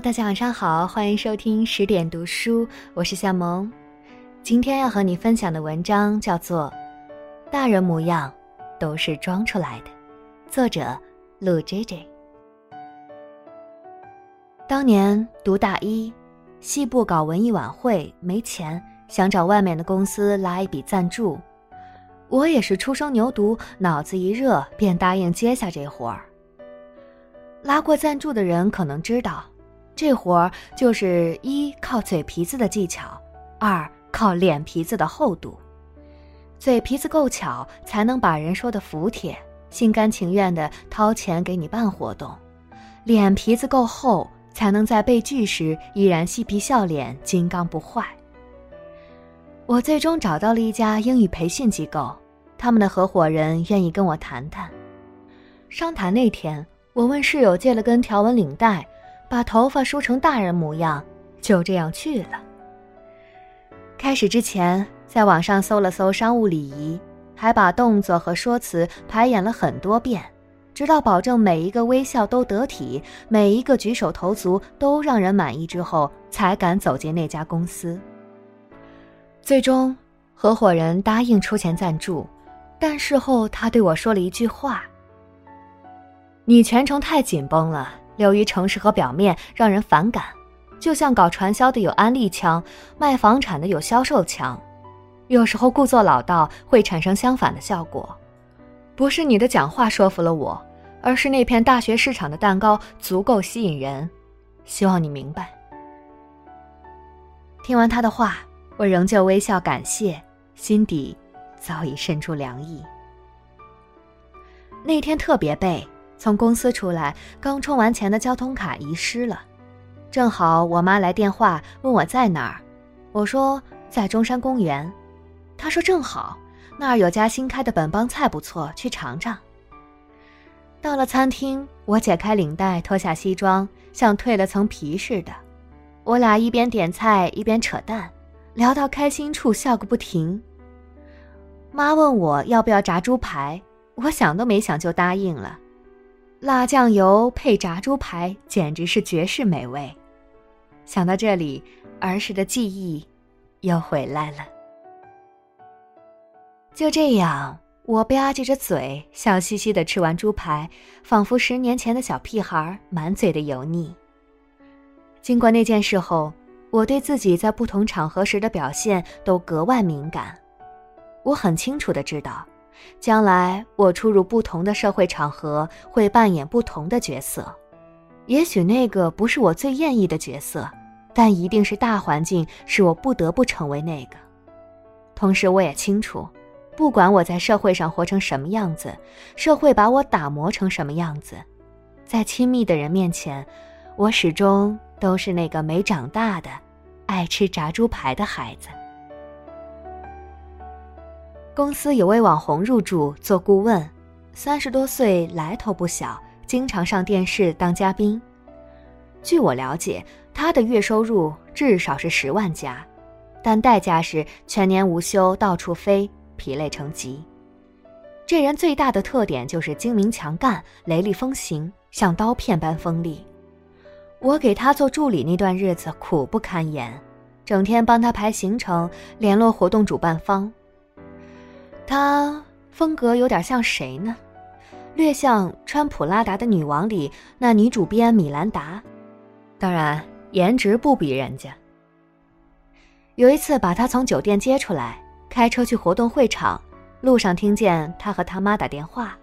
大家晚上好，欢迎收听十点读书，我是夏萌。今天要和你分享的文章叫做《大人模样都是装出来的》，作者陆 J J。当年读大一，系部搞文艺晚会没钱，想找外面的公司拉一笔赞助。我也是初生牛犊，脑子一热便答应接下这活儿。拉过赞助的人可能知道，这活儿就是一靠嘴皮子的技巧，二靠脸皮子的厚度。嘴皮子够巧，才能把人说的服帖，心甘情愿的掏钱给你办活动；脸皮子够厚，才能在被拒时依然嬉皮笑脸，金刚不坏。我最终找到了一家英语培训机构，他们的合伙人愿意跟我谈谈。商谈那天。我问室友借了根条纹领带，把头发梳成大人模样，就这样去了。开始之前，在网上搜了搜商务礼仪，还把动作和说辞排演了很多遍，直到保证每一个微笑都得体，每一个举手投足都让人满意之后，才敢走进那家公司。最终，合伙人答应出钱赞助，但事后他对我说了一句话。你全程太紧绷了，流于城市和表面，让人反感。就像搞传销的有安利强，卖房产的有销售强，有时候故作老道会产生相反的效果。不是你的讲话说服了我，而是那片大学市场的蛋糕足够吸引人。希望你明白。听完他的话，我仍旧微笑感谢，心底早已渗出凉意。那天特别背。从公司出来，刚充完钱的交通卡遗失了，正好我妈来电话问我在哪儿，我说在中山公园，她说正好那儿有家新开的本帮菜不错，去尝尝。到了餐厅，我解开领带，脱下西装，像蜕了层皮似的。我俩一边点菜一边扯淡，聊到开心处笑个不停。妈问我要不要炸猪排，我想都没想就答应了。辣酱油配炸猪排，简直是绝世美味。想到这里，儿时的记忆又回来了。就这样，我吧唧着嘴，笑嘻嘻的吃完猪排，仿佛十年前的小屁孩，满嘴的油腻。经过那件事后，我对自己在不同场合时的表现都格外敏感。我很清楚的知道。将来我出入不同的社会场合，会扮演不同的角色。也许那个不是我最愿意的角色，但一定是大环境使我不得不成为那个。同时，我也清楚，不管我在社会上活成什么样子，社会把我打磨成什么样子，在亲密的人面前，我始终都是那个没长大的、爱吃炸猪排的孩子。公司有位网红入驻做顾问，三十多岁，来头不小，经常上电视当嘉宾。据我了解，他的月收入至少是十万加，但代价是全年无休，到处飞，疲累成疾。这人最大的特点就是精明强干，雷厉风行，像刀片般锋利。我给他做助理那段日子苦不堪言，整天帮他排行程，联络活动主办方。他风格有点像谁呢？略像穿普拉达的女王里那女主编米兰达，当然颜值不比人家。有一次把他从酒店接出来，开车去活动会场，路上听见他和他妈打电话。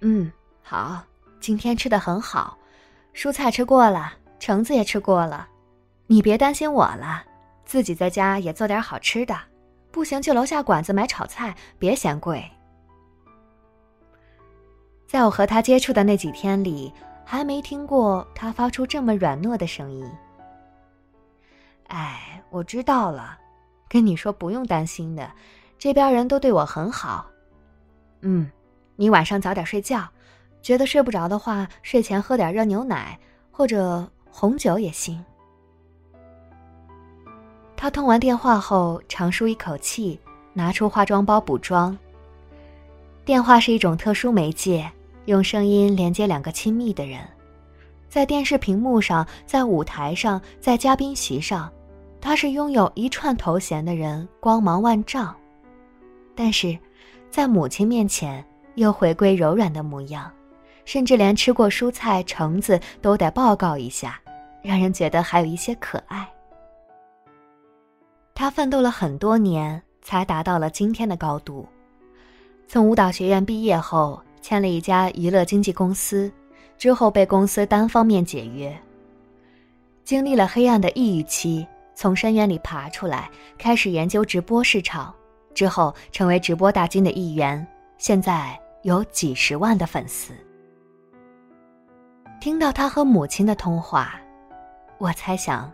嗯，好，今天吃的很好，蔬菜吃过了，橙子也吃过了，你别担心我了，自己在家也做点好吃的。不行，去楼下馆子买炒菜，别嫌贵。在我和他接触的那几天里，还没听过他发出这么软糯的声音。哎，我知道了，跟你说不用担心的，这边人都对我很好。嗯，你晚上早点睡觉，觉得睡不着的话，睡前喝点热牛奶或者红酒也行。他通完电话后，长舒一口气，拿出化妆包补妆。电话是一种特殊媒介，用声音连接两个亲密的人。在电视屏幕上，在舞台上，在嘉宾席上，他是拥有一串头衔的人，光芒万丈。但是，在母亲面前，又回归柔软的模样，甚至连吃过蔬菜橙子都得报告一下，让人觉得还有一些可爱。他奋斗了很多年，才达到了今天的高度。从舞蹈学院毕业后，签了一家娱乐经纪公司。之后被公司单方面解约。经历了黑暗的抑郁期，从深渊里爬出来，开始研究直播市场，之后成为直播大军的一员，现在有几十万的粉丝。听到他和母亲的通话，我猜想，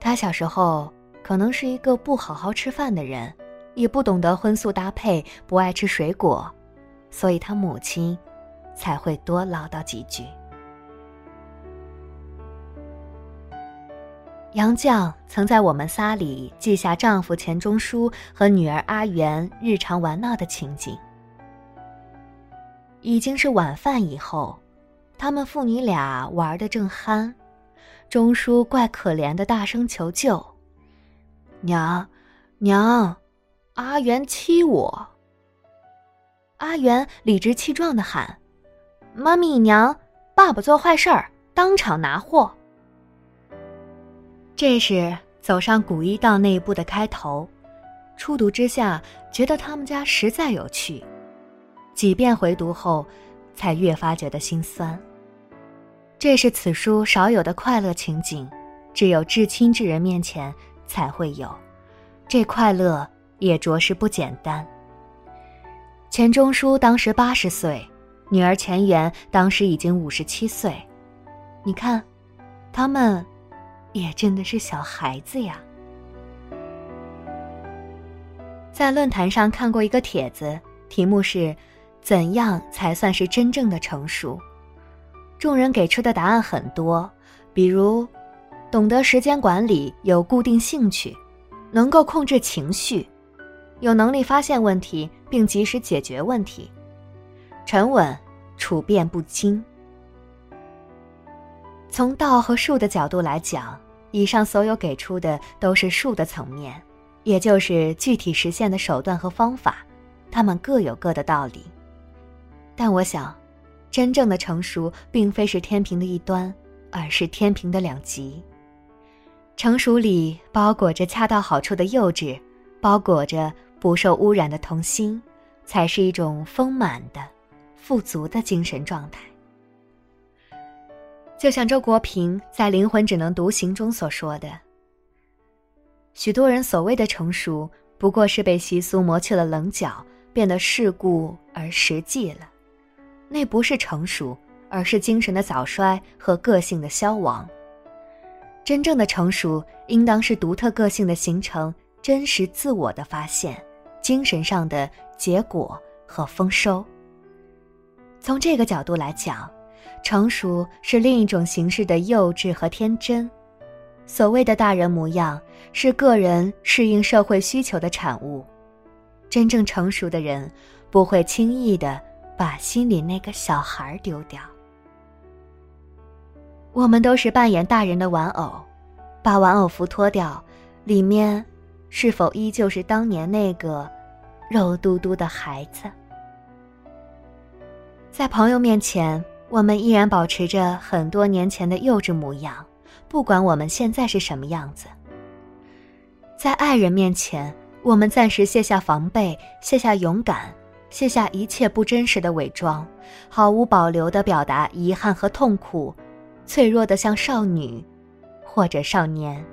他小时候可能是一个不好好吃饭的人，也不懂得荤素搭配，不爱吃水果，所以他母亲。才会多唠叨几句。杨绛曾在我们仨里记下丈夫钱钟书和女儿阿元日常玩闹的情景。已经是晚饭以后，他们父女俩玩的正酣，钟书怪可怜的大声求救：“娘，娘，阿元欺我。”阿元理直气壮的喊。妈咪娘，爸爸做坏事儿，当场拿货。这是走上古一道那一步的开头，初读之下觉得他们家实在有趣，几遍回读后，才越发觉得心酸。这是此书少有的快乐情景，只有至亲之人面前才会有，这快乐也着实不简单。钱钟书当时八十岁。女儿钱媛当时已经五十七岁，你看，他们也真的是小孩子呀。在论坛上看过一个帖子，题目是“怎样才算是真正的成熟”，众人给出的答案很多，比如懂得时间管理，有固定兴趣，能够控制情绪，有能力发现问题并及时解决问题。沉稳，处变不惊。从道和术的角度来讲，以上所有给出的都是术的层面，也就是具体实现的手段和方法，他们各有各的道理。但我想，真正的成熟并非是天平的一端，而是天平的两极。成熟里包裹着恰到好处的幼稚，包裹着不受污染的童心，才是一种丰满的。富足的精神状态，就像周国平在《灵魂只能独行》中所说的：“许多人所谓的成熟，不过是被习俗磨去了棱角，变得世故而实际了。那不是成熟，而是精神的早衰和个性的消亡。真正的成熟，应当是独特个性的形成，真实自我的发现，精神上的结果和丰收。”从这个角度来讲，成熟是另一种形式的幼稚和天真。所谓的大人模样，是个人适应社会需求的产物。真正成熟的人，不会轻易的把心里那个小孩丢掉。我们都是扮演大人的玩偶，把玩偶服脱掉，里面是否依旧是当年那个肉嘟嘟的孩子？在朋友面前，我们依然保持着很多年前的幼稚模样，不管我们现在是什么样子。在爱人面前，我们暂时卸下防备，卸下勇敢，卸下一切不真实的伪装，毫无保留地表达遗憾和痛苦，脆弱的像少女，或者少年。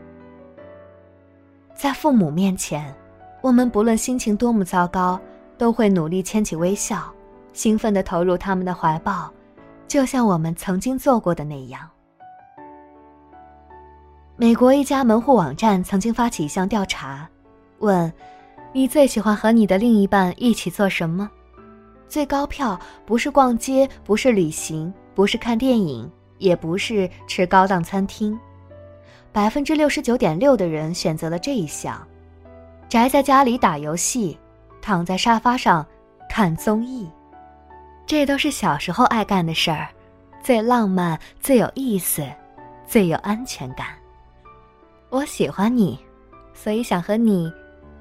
在父母面前，我们不论心情多么糟糕，都会努力牵起微笑。兴奋地投入他们的怀抱，就像我们曾经做过的那样。美国一家门户网站曾经发起一项调查，问：“你最喜欢和你的另一半一起做什么？”最高票不是逛街，不是旅行，不是看电影，也不是吃高档餐厅。百分之六十九点六的人选择了这一项：宅在家里打游戏，躺在沙发上看综艺。这都是小时候爱干的事儿，最浪漫、最有意思、最有安全感。我喜欢你，所以想和你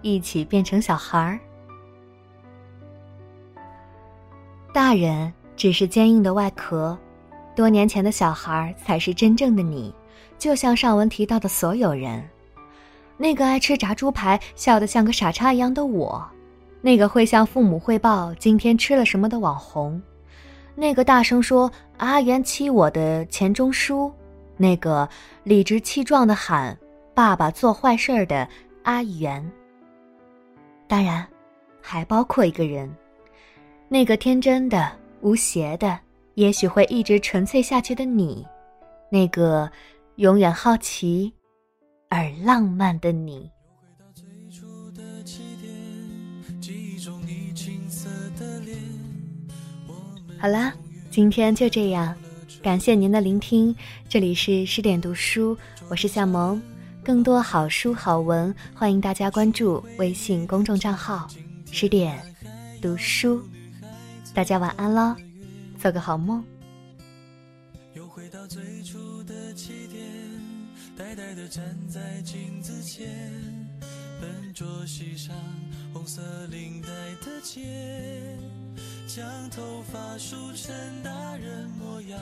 一起变成小孩儿。大人只是坚硬的外壳，多年前的小孩才是真正的你。就像上文提到的所有人，那个爱吃炸猪排、笑得像个傻叉一样的我，那个会向父母汇报今天吃了什么的网红，那个大声说“阿元欺我”的钱钟书，那个理直气壮的喊。爸爸做坏事儿的阿元，当然，还包括一个人，那个天真的、无邪的，也许会一直纯粹下去的你，那个永远好奇而浪漫的你。好啦，今天就这样，感谢您的聆听，这里是十点读书，我是夏萌。更多好书好文，欢迎大家关注微信公众账号“十点读书”。大家晚安喽，做个好梦。又回到最初的起点，呆呆的站在镜子前，笨拙系上红色领带的结，将头发梳成大人模样，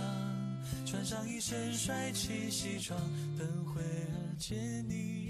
穿上一身帅气西装，等会儿。见你。